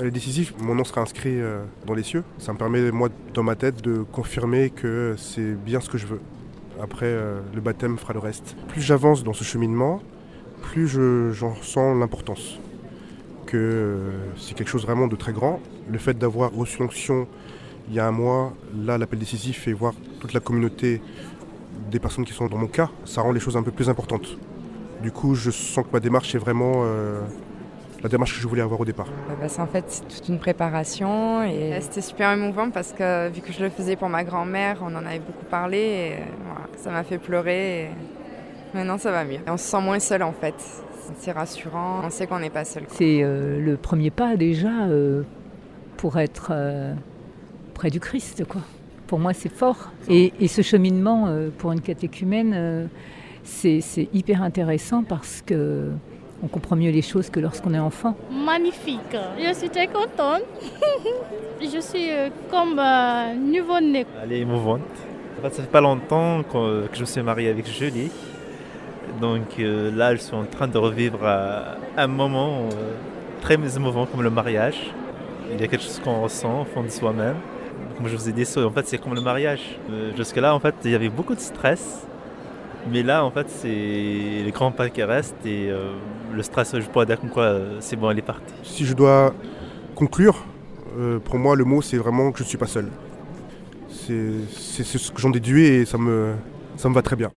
Elle est décisive, mon nom sera inscrit euh, dans les cieux. Ça me permet, moi, dans ma tête, de confirmer que c'est bien ce que je veux. Après, euh, le baptême fera le reste. Plus j'avance dans ce cheminement, plus je- j'en sens l'importance. Que euh, c'est quelque chose vraiment de très grand. Le fait d'avoir reçu l'onction il y a un mois, là, l'appel décisif et voir toute la communauté des personnes qui sont dans mon cas, ça rend les choses un peu plus importantes. Du coup, je sens que ma démarche est vraiment la démarche que je voulais avoir au départ. Euh, bah, c'est en fait c'est toute une préparation et c'était super émouvant parce que vu que je le faisais pour ma grand-mère, on en avait beaucoup parlé et voilà, ça m'a fait pleurer. Et maintenant ça va mieux. Et on se sent moins seul en fait. C'est rassurant, on sait qu'on n'est pas seul. C'est euh, le premier pas déjà euh, pour être euh, près du Christ. Quoi. Pour moi, c'est fort. Et, et ce cheminement euh, pour une catéchumène, euh, c'est c'est hyper intéressant parce que on comprend mieux les choses que lorsqu'on est enfant. Magnifique. Je suis très contente. je suis euh, comme euh, nouveau-né. Elle est émouvante. En fait, ça fait pas longtemps que je me suis marié avec Julie. Donc euh, là, je suis en train de revivre euh, un moment euh, très émouvant comme le mariage. Il y a quelque chose qu'on ressent au fond de soi-même. Comme je vous ai dit, ça, en fait, c'est comme le mariage. Euh, Jusque-là, en fait, il y avait beaucoup de stress. Mais là, en fait, c'est les grands pas qui restent et euh, le stress, je pourrais dire comme quoi euh, c'est bon, elle est partie. Si je dois conclure, euh, pour moi, le mot, c'est vraiment que je ne suis pas seul. C'est ce que j'en déduis et ça me, ça me va très bien.